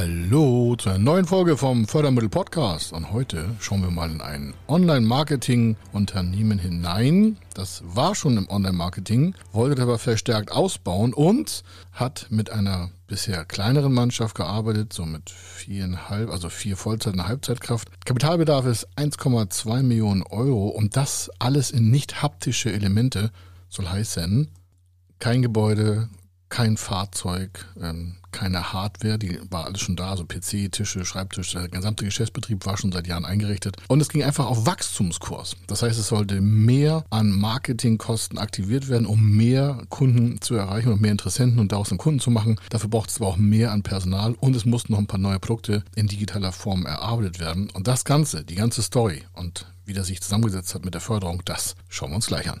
Hallo zu einer neuen Folge vom Fördermittel Podcast. Und heute schauen wir mal in ein Online-Marketing-Unternehmen hinein. Das war schon im Online-Marketing, wollte aber verstärkt ausbauen und hat mit einer bisher kleineren Mannschaft gearbeitet, so mit viereinhalb, also vier Vollzeit- und Halbzeitkraft. Kapitalbedarf ist 1,2 Millionen Euro und das alles in nicht haptische Elemente, soll heißen, kein Gebäude, kein Fahrzeug, ähm, keine Hardware, die war alles schon da, also PC, Tische, Schreibtisch, der gesamte Geschäftsbetrieb war schon seit Jahren eingerichtet. Und es ging einfach auf Wachstumskurs. Das heißt, es sollte mehr an Marketingkosten aktiviert werden, um mehr Kunden zu erreichen und mehr Interessenten und daraus einen Kunden zu machen. Dafür braucht es aber auch mehr an Personal und es mussten noch ein paar neue Produkte in digitaler Form erarbeitet werden. Und das Ganze, die ganze Story und wie das sich zusammengesetzt hat mit der Förderung, das schauen wir uns gleich an.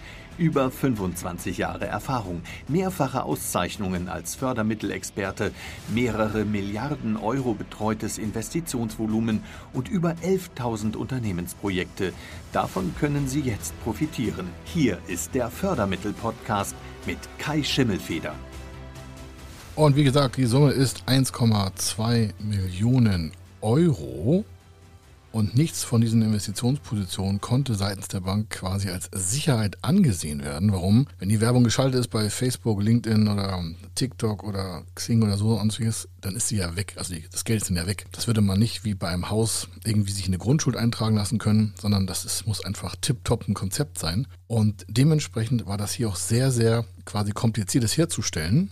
Über 25 Jahre Erfahrung, mehrfache Auszeichnungen als Fördermittelexperte, mehrere Milliarden Euro betreutes Investitionsvolumen und über 11.000 Unternehmensprojekte. Davon können Sie jetzt profitieren. Hier ist der Fördermittel-Podcast mit Kai Schimmelfeder. Und wie gesagt, die Summe ist 1,2 Millionen Euro. Und nichts von diesen Investitionspositionen konnte seitens der Bank quasi als Sicherheit angesehen werden. Warum? Wenn die Werbung geschaltet ist bei Facebook, LinkedIn oder TikTok oder Xing oder so sonstiges, dann ist sie ja weg. Also das Geld ist dann ja weg. Das würde man nicht wie bei einem Haus irgendwie sich in eine Grundschuld eintragen lassen können, sondern das ist, muss einfach tipptopp ein Konzept sein. Und dementsprechend war das hier auch sehr, sehr quasi kompliziert, herzustellen.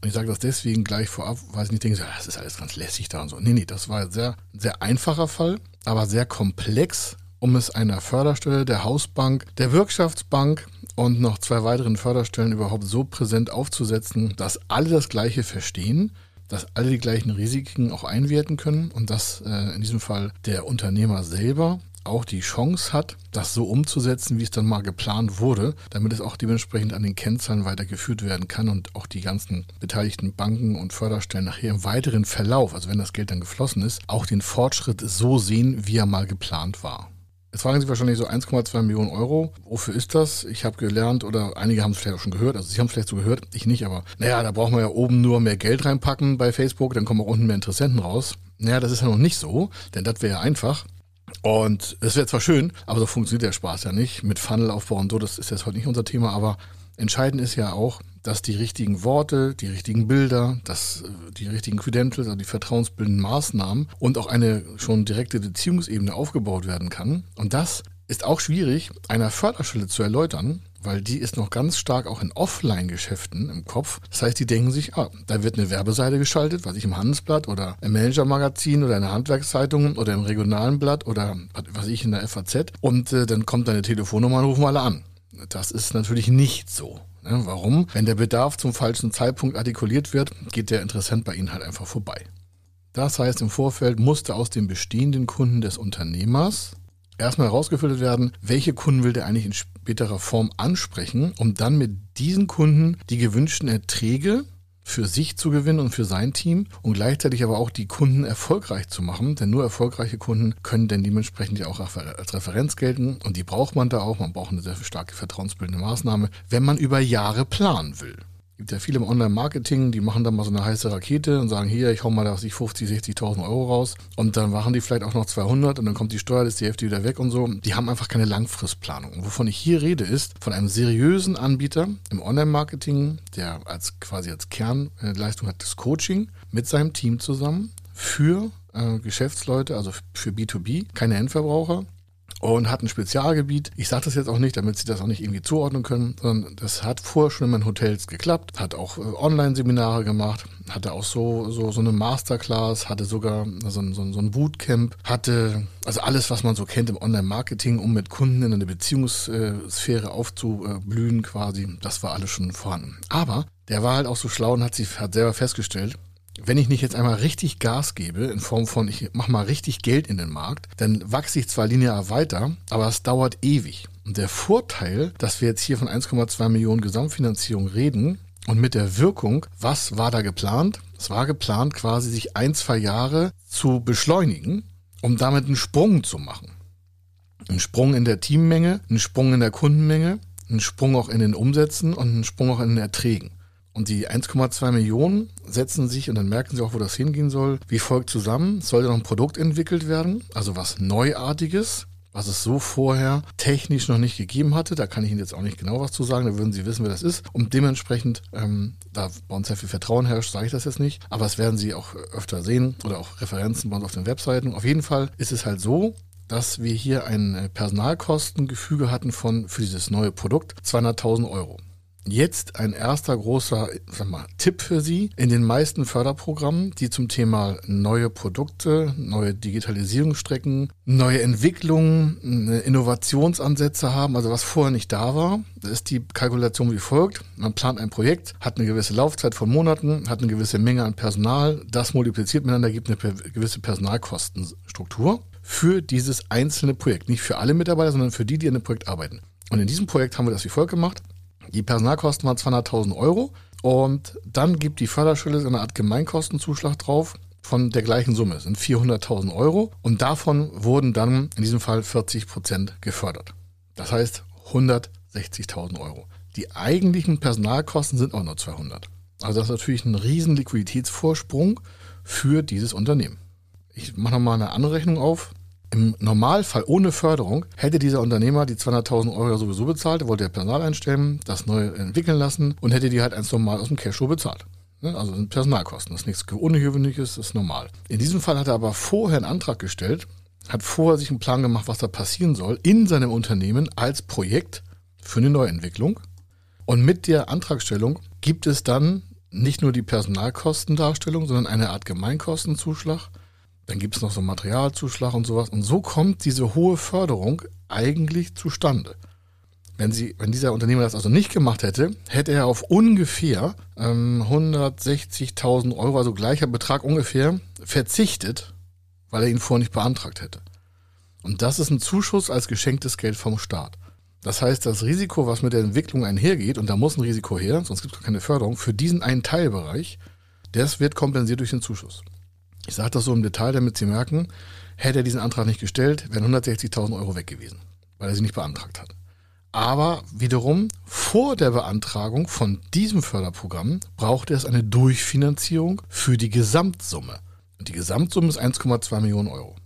Und ich sage das deswegen gleich vorab, weil ich nicht denke, das ist alles ganz lässig da und so. Nee, nee, das war ein sehr, sehr einfacher Fall aber sehr komplex, um es einer Förderstelle der Hausbank, der Wirtschaftsbank und noch zwei weiteren Förderstellen überhaupt so präsent aufzusetzen, dass alle das Gleiche verstehen, dass alle die gleichen Risiken auch einwerten können und dass äh, in diesem Fall der Unternehmer selber auch die Chance hat, das so umzusetzen, wie es dann mal geplant wurde, damit es auch dementsprechend an den Kennzahlen weitergeführt werden kann und auch die ganzen beteiligten Banken und Förderstellen nachher im weiteren Verlauf, also wenn das Geld dann geflossen ist, auch den Fortschritt so sehen, wie er mal geplant war. Jetzt fragen Sie wahrscheinlich so 1,2 Millionen Euro. Wofür ist das? Ich habe gelernt, oder einige haben es vielleicht auch schon gehört, also Sie haben es vielleicht so gehört, ich nicht, aber naja, da brauchen wir ja oben nur mehr Geld reinpacken bei Facebook, dann kommen auch unten mehr Interessenten raus. Naja, das ist ja noch nicht so, denn das wäre ja einfach. Und es wäre zwar schön, aber so funktioniert der Spaß ja nicht. Mit Funnelaufbau und so, das ist jetzt heute nicht unser Thema, aber entscheidend ist ja auch, dass die richtigen Worte, die richtigen Bilder, dass äh, die richtigen Credentials, also die vertrauensbildenden Maßnahmen und auch eine schon direkte Beziehungsebene aufgebaut werden kann. Und das ist auch schwierig, einer Förderstelle zu erläutern, weil die ist noch ganz stark auch in Offline-Geschäften im Kopf. Das heißt, die denken sich, ah, da wird eine Werbeseite geschaltet, was ich im Handelsblatt oder im Manager-Magazin oder in der Handwerkszeitung oder im regionalen Blatt oder was ich in der FAZ und äh, dann kommt deine Telefonnummer und rufen alle an. Das ist natürlich nicht so. Ne? Warum? Wenn der Bedarf zum falschen Zeitpunkt artikuliert wird, geht der Interessent bei Ihnen halt einfach vorbei. Das heißt, im Vorfeld musste aus den bestehenden Kunden des Unternehmers erstmal herausgefiltert werden, welche Kunden will der eigentlich in späterer Form ansprechen, um dann mit diesen Kunden die gewünschten Erträge für sich zu gewinnen und für sein Team und gleichzeitig aber auch die Kunden erfolgreich zu machen, denn nur erfolgreiche Kunden können denn dementsprechend ja auch als Referenz gelten und die braucht man da auch. Man braucht eine sehr starke vertrauensbildende Maßnahme, wenn man über Jahre planen will gibt ja viele im Online-Marketing, die machen dann mal so eine heiße Rakete und sagen, hier, ich hau mal da 50, 60.000 Euro raus und dann machen die vielleicht auch noch 200 und dann kommt die Steuer, ist die Hälfte wieder weg und so. Die haben einfach keine Langfristplanung. Und wovon ich hier rede, ist von einem seriösen Anbieter im Online-Marketing, der als quasi als Kernleistung hat das Coaching mit seinem Team zusammen für äh, Geschäftsleute, also für B2B, keine Endverbraucher, und hat ein Spezialgebiet. Ich sage das jetzt auch nicht, damit Sie das auch nicht irgendwie zuordnen können, sondern das hat vorher schon in Hotels geklappt, hat auch äh, Online-Seminare gemacht, hatte auch so, so, so eine Masterclass, hatte sogar so, so, so ein Bootcamp, hatte also alles, was man so kennt im Online-Marketing, um mit Kunden in eine Beziehungssphäre aufzublühen quasi, das war alles schon vorhanden. Aber der war halt auch so schlau und hat sich hat selber festgestellt, wenn ich nicht jetzt einmal richtig Gas gebe, in Form von, ich mache mal richtig Geld in den Markt, dann wachse ich zwar linear weiter, aber es dauert ewig. Und der Vorteil, dass wir jetzt hier von 1,2 Millionen Gesamtfinanzierung reden und mit der Wirkung, was war da geplant? Es war geplant, quasi sich ein, zwei Jahre zu beschleunigen, um damit einen Sprung zu machen. Ein Sprung in der Teammenge, ein Sprung in der Kundenmenge, ein Sprung auch in den Umsätzen und ein Sprung auch in den Erträgen. Und die 1,2 Millionen setzen sich, und dann merken Sie auch, wo das hingehen soll, wie folgt zusammen. Es sollte noch ein Produkt entwickelt werden, also was Neuartiges, was es so vorher technisch noch nicht gegeben hatte. Da kann ich Ihnen jetzt auch nicht genau was zu sagen, da würden Sie wissen, wer das ist. Und dementsprechend, ähm, da bei uns sehr viel Vertrauen herrscht, sage ich das jetzt nicht. Aber es werden Sie auch öfter sehen oder auch Referenzen bei uns auf den Webseiten. Auf jeden Fall ist es halt so, dass wir hier ein äh, Personalkostengefüge hatten von für dieses neue Produkt 200.000 Euro. Jetzt ein erster großer mal, Tipp für Sie. In den meisten Förderprogrammen, die zum Thema neue Produkte, neue Digitalisierungsstrecken, neue Entwicklungen, Innovationsansätze haben, also was vorher nicht da war, ist die Kalkulation wie folgt. Man plant ein Projekt, hat eine gewisse Laufzeit von Monaten, hat eine gewisse Menge an Personal, das multipliziert miteinander, gibt eine gewisse Personalkostenstruktur für dieses einzelne Projekt. Nicht für alle Mitarbeiter, sondern für die, die an dem Projekt arbeiten. Und in diesem Projekt haben wir das wie folgt gemacht. Die Personalkosten waren 200.000 Euro und dann gibt die Förderstelle so eine Art Gemeinkostenzuschlag drauf von der gleichen Summe, das sind 400.000 Euro und davon wurden dann in diesem Fall 40 Prozent gefördert. Das heißt 160.000 Euro. Die eigentlichen Personalkosten sind auch nur 200. Also das ist natürlich ein riesen Liquiditätsvorsprung für dieses Unternehmen. Ich mache nochmal eine andere Rechnung auf. Im Normalfall ohne Förderung hätte dieser Unternehmer die 200.000 Euro sowieso bezahlt, wollte ja Personal einstellen, das neu entwickeln lassen und hätte die halt eins normal aus dem Cashflow bezahlt. Ne, also sind Personalkosten, das ist nichts Ungewöhnliches, das ist normal. In diesem Fall hat er aber vorher einen Antrag gestellt, hat vorher sich einen Plan gemacht, was da passieren soll, in seinem Unternehmen als Projekt für eine Neuentwicklung. Und mit der Antragstellung gibt es dann nicht nur die Personalkostendarstellung, sondern eine Art Gemeinkostenzuschlag dann gibt es noch so Materialzuschlag und sowas. Und so kommt diese hohe Förderung eigentlich zustande. Wenn, sie, wenn dieser Unternehmer das also nicht gemacht hätte, hätte er auf ungefähr ähm, 160.000 Euro, also gleicher Betrag ungefähr, verzichtet, weil er ihn vorher nicht beantragt hätte. Und das ist ein Zuschuss als geschenktes Geld vom Staat. Das heißt, das Risiko, was mit der Entwicklung einhergeht, und da muss ein Risiko her, sonst gibt es keine Förderung, für diesen einen Teilbereich, das wird kompensiert durch den Zuschuss. Ich sage das so im Detail, damit Sie merken, hätte er diesen Antrag nicht gestellt, wären 160.000 Euro weg gewesen, weil er sie nicht beantragt hat. Aber wiederum, vor der Beantragung von diesem Förderprogramm brauchte es eine Durchfinanzierung für die Gesamtsumme. Und die Gesamtsumme ist 1,2 Millionen Euro.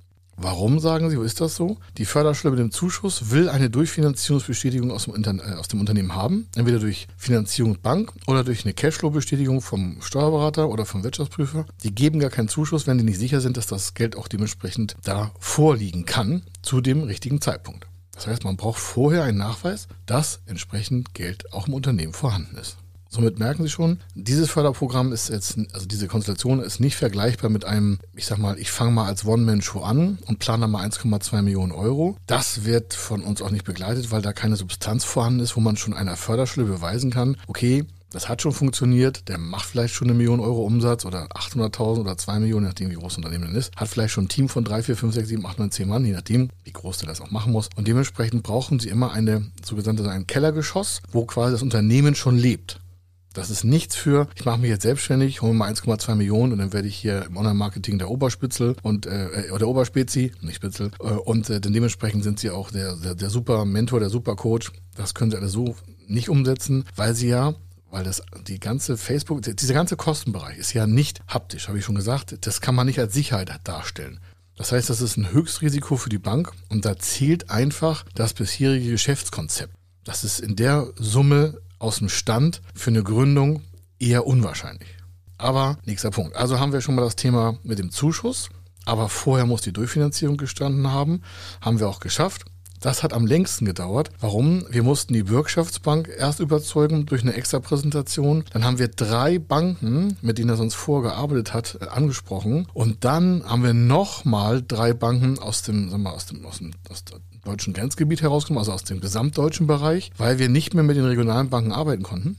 Warum sagen Sie, wo ist das so? Die Förderstelle mit dem Zuschuss will eine Durchfinanzierungsbestätigung aus dem, Inter äh, aus dem Unternehmen haben, entweder durch Finanzierung Bank oder durch eine Cashflow-Bestätigung vom Steuerberater oder vom Wirtschaftsprüfer. Die geben gar keinen Zuschuss, wenn die nicht sicher sind, dass das Geld auch dementsprechend da vorliegen kann zu dem richtigen Zeitpunkt. Das heißt, man braucht vorher einen Nachweis, dass entsprechend Geld auch im Unternehmen vorhanden ist. Somit merken Sie schon, dieses Förderprogramm ist jetzt, also diese Konstellation ist nicht vergleichbar mit einem, ich sag mal, ich fange mal als One-Man-Show an und plane mal 1,2 Millionen Euro. Das wird von uns auch nicht begleitet, weil da keine Substanz vorhanden ist, wo man schon einer Förderschule beweisen kann, okay, das hat schon funktioniert, der macht vielleicht schon eine Million Euro Umsatz oder 800.000 oder 2 Millionen, je nachdem wie groß das Unternehmen ist, hat vielleicht schon ein Team von 3, 4, 5, 6, 7, 8, 9, 10 Mann, je nachdem, wie groß der das auch machen muss. Und dementsprechend brauchen sie immer eine sogenannte ein Kellergeschoss, wo quasi das Unternehmen schon lebt. Das ist nichts für, ich mache mich jetzt selbstständig, hole mal 1,2 Millionen und dann werde ich hier im Online-Marketing der Oberspitzel und äh, oder Oberspezi, nicht Spitzel. Äh, und äh, dementsprechend sind sie auch der, der, der super Mentor, der super Coach. Das können sie alle so nicht umsetzen, weil sie ja weil das die ganze Facebook, dieser ganze Kostenbereich ist ja nicht haptisch, habe ich schon gesagt. Das kann man nicht als Sicherheit darstellen. Das heißt, das ist ein Höchstrisiko für die Bank und da zählt einfach das bisherige Geschäftskonzept. Das ist in der Summe aus dem Stand für eine Gründung eher unwahrscheinlich. Aber nächster Punkt. Also haben wir schon mal das Thema mit dem Zuschuss. Aber vorher muss die Durchfinanzierung gestanden haben. Haben wir auch geschafft. Das hat am längsten gedauert. Warum? Wir mussten die Bürgschaftsbank erst überzeugen durch eine extra Präsentation. Dann haben wir drei Banken, mit denen er sonst vorgearbeitet hat, angesprochen. Und dann haben wir nochmal drei Banken aus dem, sagen wir, aus dem, aus dem, aus dem deutschen Grenzgebiet herausgenommen, also aus dem gesamtdeutschen Bereich, weil wir nicht mehr mit den regionalen Banken arbeiten konnten.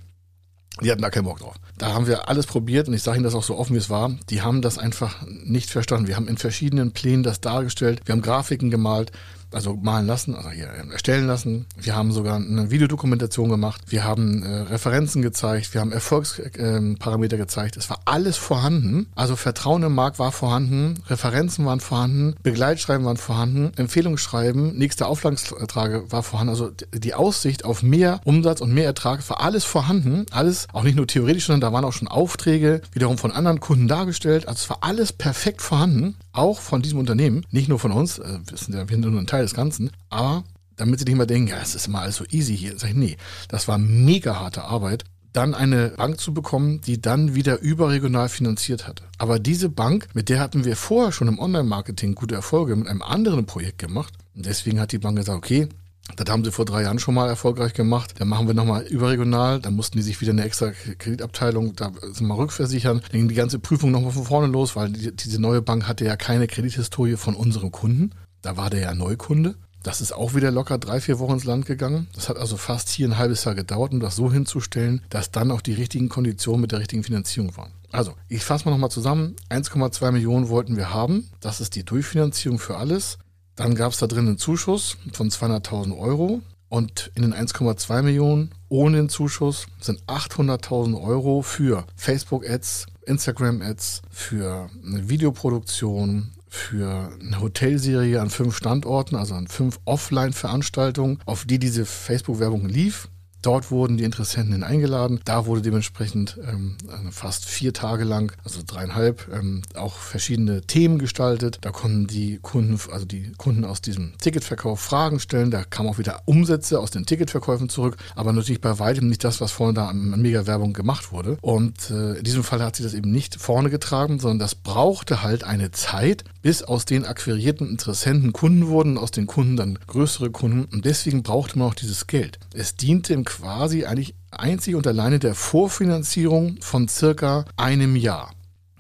Die hatten da keinen Bock drauf. Da haben wir alles probiert und ich sage Ihnen das auch so offen, wie es war. Die haben das einfach nicht verstanden. Wir haben in verschiedenen Plänen das dargestellt. Wir haben Grafiken gemalt also malen lassen, also hier erstellen lassen. Wir haben sogar eine Videodokumentation gemacht. Wir haben äh, Referenzen gezeigt. Wir haben Erfolgsparameter äh, gezeigt. Es war alles vorhanden. Also Vertrauen im Markt war vorhanden. Referenzen waren vorhanden. Begleitschreiben waren vorhanden. Empfehlungsschreiben, nächste Auflagstrage war vorhanden. Also die Aussicht auf mehr Umsatz und mehr Ertrag war alles vorhanden. Alles, auch nicht nur theoretisch, sondern da waren auch schon Aufträge wiederum von anderen Kunden dargestellt. Also es war alles perfekt vorhanden. Auch von diesem Unternehmen. Nicht nur von uns. Äh, wir sind ja nur ein Teil des Ganzen. Aber damit sie nicht mal denken, ja, es ist immer alles so easy hier. Sag ich, nee, das war mega harte Arbeit dann eine Bank zu bekommen, die dann wieder überregional finanziert hatte. Aber diese Bank, mit der hatten wir vorher schon im Online-Marketing gute Erfolge mit einem anderen Projekt gemacht. Und deswegen hat die Bank gesagt, okay, das haben sie vor drei Jahren schon mal erfolgreich gemacht. Dann machen wir nochmal überregional. Dann mussten die sich wieder eine extra Kreditabteilung da mal rückversichern. Dann ging die ganze Prüfung nochmal von vorne los, weil die, diese neue Bank hatte ja keine Kredithistorie von unserem Kunden. Da war der ja Neukunde. Das ist auch wieder locker drei, vier Wochen ins Land gegangen. Das hat also fast hier ein halbes Jahr gedauert, um das so hinzustellen, dass dann auch die richtigen Konditionen mit der richtigen Finanzierung waren. Also, ich fasse mal nochmal zusammen. 1,2 Millionen wollten wir haben. Das ist die Durchfinanzierung für alles. Dann gab es da drin einen Zuschuss von 200.000 Euro. Und in den 1,2 Millionen ohne den Zuschuss sind 800.000 Euro für Facebook-Ads, Instagram-Ads, für eine Videoproduktion, für eine Hotelserie an fünf Standorten, also an fünf Offline-Veranstaltungen, auf die diese Facebook-Werbung lief. Dort wurden die Interessenten eingeladen. Da wurde dementsprechend ähm, fast vier Tage lang, also dreieinhalb, ähm, auch verschiedene Themen gestaltet. Da konnten die Kunden, also die Kunden aus diesem Ticketverkauf Fragen stellen. Da kamen auch wieder Umsätze aus den Ticketverkäufen zurück, aber natürlich bei weitem nicht das, was vorne da an Mega-Werbung gemacht wurde. Und äh, in diesem Fall hat sie das eben nicht vorne getragen, sondern das brauchte halt eine Zeit, bis aus den akquirierten Interessenten Kunden wurden, aus den Kunden dann größere Kunden. Und deswegen brauchte man auch dieses Geld. Es diente im quasi eigentlich einzig und alleine der Vorfinanzierung von circa einem Jahr.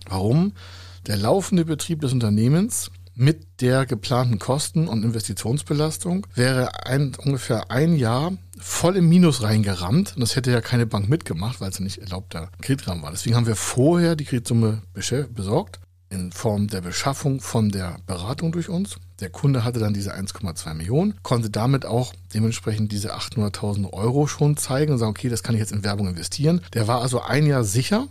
Warum? Der laufende Betrieb des Unternehmens mit der geplanten Kosten- und Investitionsbelastung wäre ein, ungefähr ein Jahr voll im Minus reingerammt. Und das hätte ja keine Bank mitgemacht, weil es nicht erlaubter Kreditrahmen war. Deswegen haben wir vorher die Kreditsumme besorgt in Form der Beschaffung von der Beratung durch uns. Der Kunde hatte dann diese 1,2 Millionen, konnte damit auch dementsprechend diese 800.000 Euro schon zeigen und sagen, okay, das kann ich jetzt in Werbung investieren. Der war also ein Jahr sicher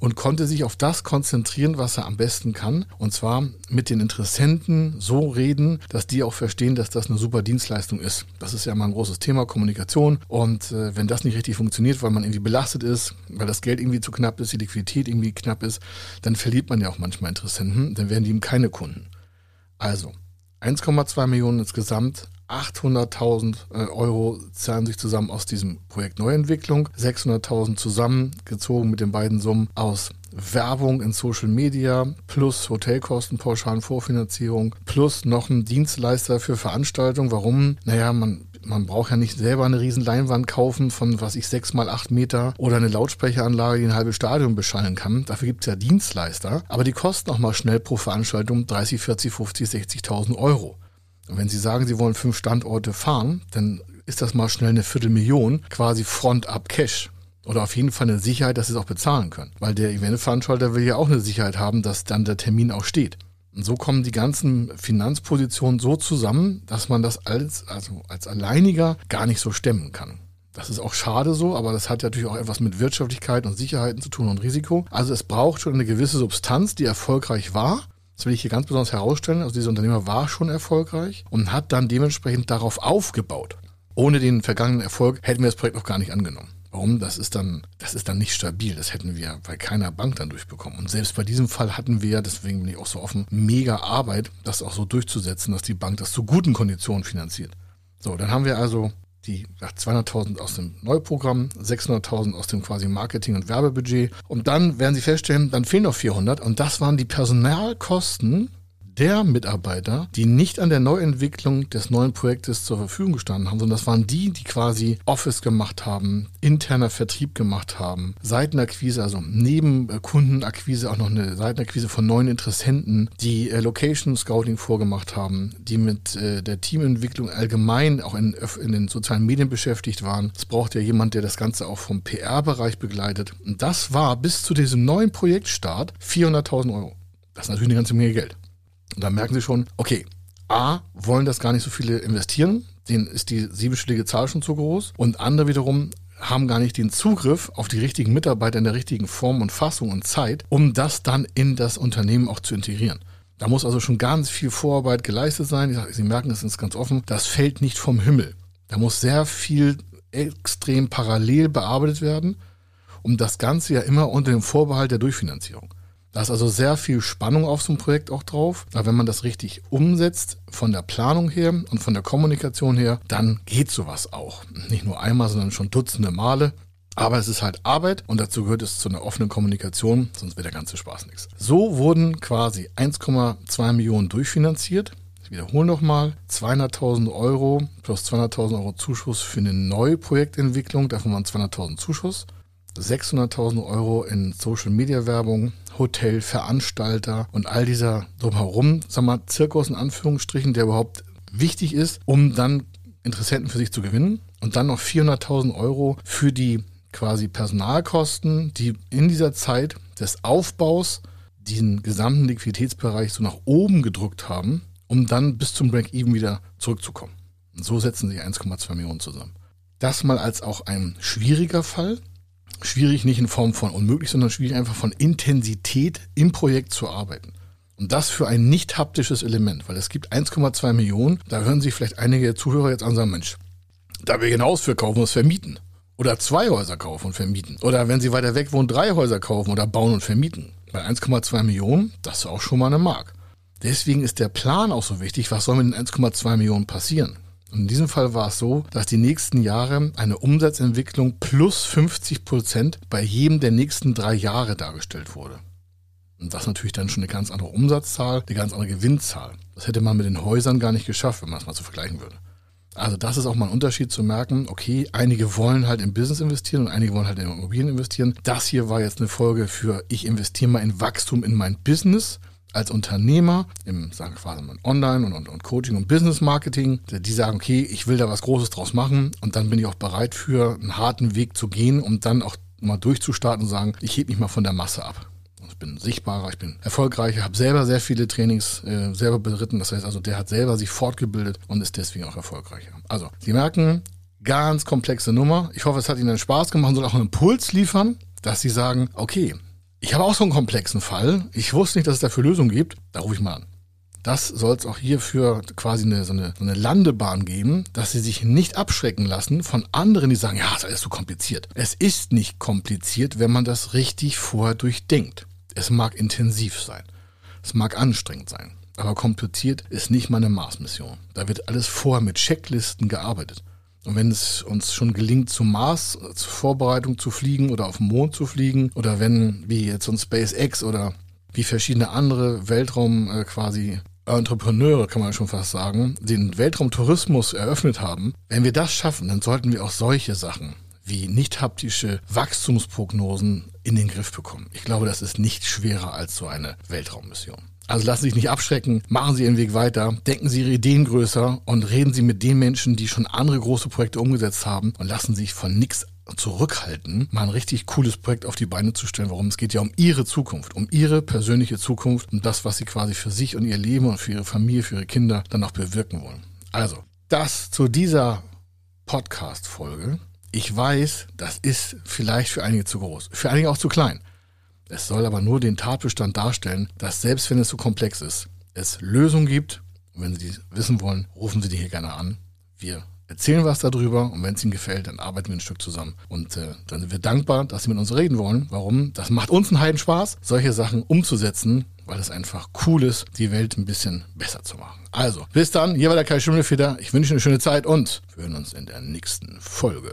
und konnte sich auf das konzentrieren, was er am besten kann. Und zwar mit den Interessenten so reden, dass die auch verstehen, dass das eine super Dienstleistung ist. Das ist ja mal ein großes Thema, Kommunikation. Und äh, wenn das nicht richtig funktioniert, weil man irgendwie belastet ist, weil das Geld irgendwie zu knapp ist, die Liquidität irgendwie knapp ist, dann verliert man ja auch manchmal Interessenten. Dann werden die ihm keine Kunden. Also 1,2 Millionen insgesamt 800.000 äh, Euro zahlen sich zusammen aus diesem Projekt Neuentwicklung, 600.000 zusammengezogen mit den beiden Summen aus Werbung in Social Media plus Hotelkosten, Pauschalen, Vorfinanzierung plus noch ein Dienstleister für Veranstaltungen. Warum? Naja, man man braucht ja nicht selber eine riesen Leinwand kaufen von, was ich, sechs mal acht Meter oder eine Lautsprecheranlage, die ein halbes Stadion beschallen kann. Dafür gibt es ja Dienstleister. Aber die kosten auch mal schnell pro Veranstaltung 30, 40, 50, 60.000 Euro. Und wenn Sie sagen, Sie wollen fünf Standorte fahren, dann ist das mal schnell eine Viertelmillion, quasi Front up Cash. Oder auf jeden Fall eine Sicherheit, dass Sie es auch bezahlen können. Weil der Eventveranstalter will ja auch eine Sicherheit haben, dass dann der Termin auch steht. Und so kommen die ganzen Finanzpositionen so zusammen, dass man das als, also als Alleiniger gar nicht so stemmen kann. Das ist auch schade so, aber das hat natürlich auch etwas mit Wirtschaftlichkeit und Sicherheiten zu tun und Risiko. Also es braucht schon eine gewisse Substanz, die erfolgreich war das will ich hier ganz besonders herausstellen. Also dieser Unternehmer war schon erfolgreich und hat dann dementsprechend darauf aufgebaut. Ohne den vergangenen Erfolg hätten wir das Projekt noch gar nicht angenommen. Warum? Das ist dann, das ist dann nicht stabil. Das hätten wir bei keiner Bank dann durchbekommen. Und selbst bei diesem Fall hatten wir, deswegen bin ich auch so offen, mega Arbeit, das auch so durchzusetzen, dass die Bank das zu guten Konditionen finanziert. So, dann haben wir also die 200.000 aus dem Neuprogramm, 600.000 aus dem quasi Marketing- und Werbebudget. Und dann werden Sie feststellen, dann fehlen noch 400. Und das waren die Personalkosten der Mitarbeiter, die nicht an der Neuentwicklung des neuen Projektes zur Verfügung gestanden haben, sondern das waren die, die quasi Office gemacht haben, interner Vertrieb gemacht haben, Seitenakquise, also neben äh, Kundenakquise auch noch eine Seitenakquise von neuen Interessenten, die äh, Location Scouting vorgemacht haben, die mit äh, der Teamentwicklung allgemein auch in, in den sozialen Medien beschäftigt waren. Es braucht ja jemand, der das Ganze auch vom PR-Bereich begleitet. Und das war bis zu diesem neuen Projektstart 400.000 Euro. Das ist natürlich eine ganze Menge Geld. Und da merken Sie schon, okay, A, wollen das gar nicht so viele investieren, denen ist die siebenstellige Zahl schon zu groß. Und andere wiederum haben gar nicht den Zugriff auf die richtigen Mitarbeiter in der richtigen Form und Fassung und Zeit, um das dann in das Unternehmen auch zu integrieren. Da muss also schon ganz viel Vorarbeit geleistet sein. Sie merken, es ist ganz offen, das fällt nicht vom Himmel. Da muss sehr viel extrem parallel bearbeitet werden, um das Ganze ja immer unter dem Vorbehalt der Durchfinanzierung. Da ist also sehr viel Spannung auf so einem Projekt auch drauf. Aber wenn man das richtig umsetzt, von der Planung her und von der Kommunikation her, dann geht sowas auch. Nicht nur einmal, sondern schon dutzende Male. Aber es ist halt Arbeit und dazu gehört es zu einer offenen Kommunikation, sonst wäre der ganze Spaß nichts. So wurden quasi 1,2 Millionen durchfinanziert. Ich wiederhole nochmal, 200.000 Euro plus 200.000 Euro Zuschuss für eine neue Projektentwicklung, davon waren 200.000 Zuschuss. 600.000 Euro in Social Media Werbung, Hotel, Veranstalter und all dieser drumherum, sag mal, Zirkus in Anführungsstrichen, der überhaupt wichtig ist, um dann Interessenten für sich zu gewinnen. Und dann noch 400.000 Euro für die quasi Personalkosten, die in dieser Zeit des Aufbaus diesen gesamten Liquiditätsbereich so nach oben gedrückt haben, um dann bis zum Break-Even wieder zurückzukommen. Und so setzen sich 1,2 Millionen zusammen. Das mal als auch ein schwieriger Fall, schwierig nicht in Form von unmöglich, sondern schwierig einfach von Intensität im Projekt zu arbeiten. Und das für ein nicht haptisches Element, weil es gibt 1,2 Millionen, da hören sich vielleicht einige Zuhörer jetzt an und sagen, Mensch, da wir genau für kaufen und vermieten. Oder zwei Häuser kaufen und vermieten. Oder wenn sie weiter weg wohnen, drei Häuser kaufen oder bauen und vermieten. Bei 1,2 Millionen, das ist auch schon mal eine Mark. Deswegen ist der Plan auch so wichtig, was soll mit den 1,2 Millionen passieren? In diesem Fall war es so, dass die nächsten Jahre eine Umsatzentwicklung plus 50 Prozent bei jedem der nächsten drei Jahre dargestellt wurde. Und das ist natürlich dann schon eine ganz andere Umsatzzahl, eine ganz andere Gewinnzahl. Das hätte man mit den Häusern gar nicht geschafft, wenn man es mal so vergleichen würde. Also das ist auch mal ein Unterschied zu merken, okay, einige wollen halt in Business investieren und einige wollen halt in Immobilien investieren. Das hier war jetzt eine Folge für, ich investiere mal in Wachstum in mein Business als Unternehmer im, sagen wir quasi Online und, und, und Coaching und Business Marketing, die sagen, okay, ich will da was Großes draus machen und dann bin ich auch bereit für einen harten Weg zu gehen, um dann auch mal durchzustarten und sagen, ich hebe mich mal von der Masse ab. Ich bin sichtbarer, ich bin erfolgreicher, habe selber sehr viele Trainings äh, selber beritten. Das heißt also, der hat selber sich fortgebildet und ist deswegen auch erfolgreicher. Also, Sie merken, ganz komplexe Nummer. Ich hoffe, es hat Ihnen Spaß gemacht und soll auch einen Impuls liefern, dass Sie sagen, okay, ich habe auch so einen komplexen Fall. Ich wusste nicht, dass es dafür Lösungen gibt. Da rufe ich mal an. Das soll es auch hierfür quasi eine, so, eine, so eine Landebahn geben, dass sie sich nicht abschrecken lassen von anderen, die sagen, ja, das ist so kompliziert. Es ist nicht kompliziert, wenn man das richtig vorher durchdenkt. Es mag intensiv sein. Es mag anstrengend sein. Aber kompliziert ist nicht meine Mars-Mission. Da wird alles vorher mit Checklisten gearbeitet. Und wenn es uns schon gelingt, zum Mars zur Vorbereitung zu fliegen oder auf den Mond zu fliegen, oder wenn, wie jetzt ein SpaceX oder wie verschiedene andere Weltraum äh, quasi Entrepreneure, kann man schon fast sagen, den Weltraumtourismus eröffnet haben, wenn wir das schaffen, dann sollten wir auch solche Sachen wie nicht haptische Wachstumsprognosen in den Griff bekommen. Ich glaube, das ist nicht schwerer als so eine Weltraummission. Also lassen Sie sich nicht abschrecken, machen Sie Ihren Weg weiter, denken Sie Ihre Ideen größer und reden Sie mit den Menschen, die schon andere große Projekte umgesetzt haben und lassen Sie sich von nichts zurückhalten, mal ein richtig cooles Projekt auf die Beine zu stellen. Warum? Es geht ja um Ihre Zukunft, um Ihre persönliche Zukunft und das, was Sie quasi für sich und Ihr Leben und für Ihre Familie, für Ihre Kinder dann auch bewirken wollen. Also, das zu dieser Podcast-Folge. Ich weiß, das ist vielleicht für einige zu groß, für einige auch zu klein. Es soll aber nur den Tatbestand darstellen, dass selbst wenn es so komplex ist, es Lösungen gibt. Und wenn Sie die wissen wollen, rufen Sie die hier gerne an. Wir erzählen was darüber und wenn es Ihnen gefällt, dann arbeiten wir ein Stück zusammen. Und äh, dann sind wir dankbar, dass Sie mit uns reden wollen. Warum? Das macht uns einen Heiden Spaß, solche Sachen umzusetzen, weil es einfach cool ist, die Welt ein bisschen besser zu machen. Also, bis dann. Hier war der Kai Schimmelfeder. Ich wünsche Ihnen eine schöne Zeit und wir hören uns in der nächsten Folge.